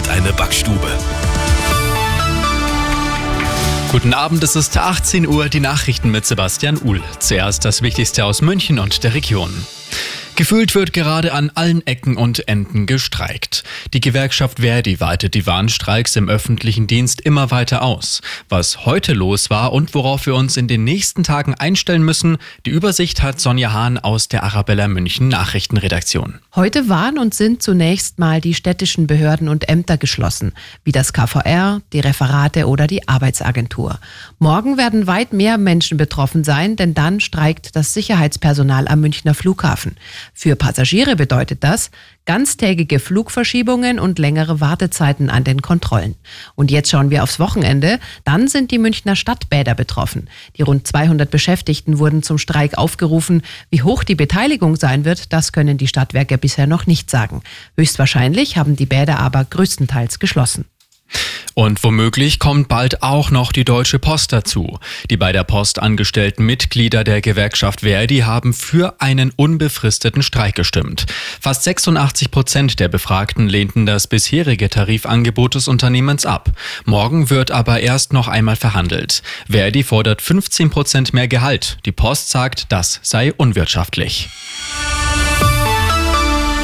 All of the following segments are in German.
hat eine Backstube. Guten Abend, es ist 18 Uhr, die Nachrichten mit Sebastian Uhl. Zuerst das Wichtigste aus München und der Region. Gefühlt wird gerade an allen Ecken und Enden gestreikt. Die Gewerkschaft Verdi weitet die Warnstreiks im öffentlichen Dienst immer weiter aus. Was heute los war und worauf wir uns in den nächsten Tagen einstellen müssen, die Übersicht hat Sonja Hahn aus der Arabella München Nachrichtenredaktion. Heute waren und sind zunächst mal die städtischen Behörden und Ämter geschlossen, wie das KVR, die Referate oder die Arbeitsagentur. Morgen werden weit mehr Menschen betroffen sein, denn dann streikt das Sicherheitspersonal am Münchner Flughafen. Für Passagiere bedeutet das ganztägige Flugverschiebungen und längere Wartezeiten an den Kontrollen. Und jetzt schauen wir aufs Wochenende. Dann sind die Münchner Stadtbäder betroffen. Die rund 200 Beschäftigten wurden zum Streik aufgerufen. Wie hoch die Beteiligung sein wird, das können die Stadtwerke bisher noch nicht sagen. Höchstwahrscheinlich haben die Bäder aber größtenteils geschlossen. Und womöglich kommt bald auch noch die Deutsche Post dazu. Die bei der Post angestellten Mitglieder der Gewerkschaft Verdi haben für einen unbefristeten Streik gestimmt. Fast 86 Prozent der Befragten lehnten das bisherige Tarifangebot des Unternehmens ab. Morgen wird aber erst noch einmal verhandelt. Verdi fordert 15 Prozent mehr Gehalt. Die Post sagt, das sei unwirtschaftlich.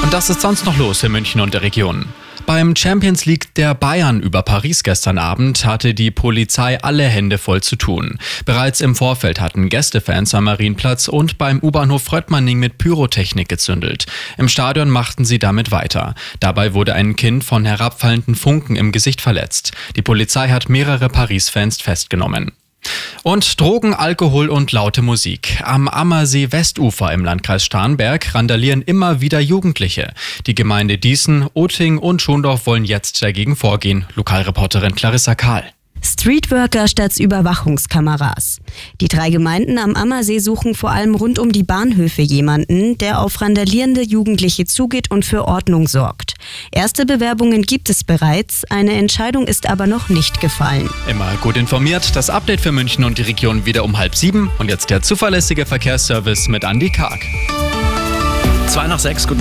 Und das ist sonst noch los in München und der Region. Beim Champions League der Bayern über Paris gestern Abend hatte die Polizei alle Hände voll zu tun. Bereits im Vorfeld hatten Gästefans am Marienplatz und beim U-Bahnhof Fröttmanning mit Pyrotechnik gezündelt. Im Stadion machten sie damit weiter. Dabei wurde ein Kind von herabfallenden Funken im Gesicht verletzt. Die Polizei hat mehrere Paris-Fans festgenommen. Und Drogen, Alkohol und laute Musik. Am Ammersee Westufer im Landkreis Starnberg randalieren immer wieder Jugendliche. Die Gemeinde Diesen, Oting und Schondorf wollen jetzt dagegen vorgehen. Lokalreporterin Clarissa Kahl. Streetworker statt Überwachungskameras. Die drei Gemeinden am Ammersee suchen vor allem rund um die Bahnhöfe jemanden, der auf randalierende Jugendliche zugeht und für Ordnung sorgt. Erste Bewerbungen gibt es bereits, eine Entscheidung ist aber noch nicht gefallen. Immer gut informiert, das Update für München und die Region wieder um halb sieben und jetzt der zuverlässige Verkehrsservice mit Andy Karg. Zwei nach sechs, guten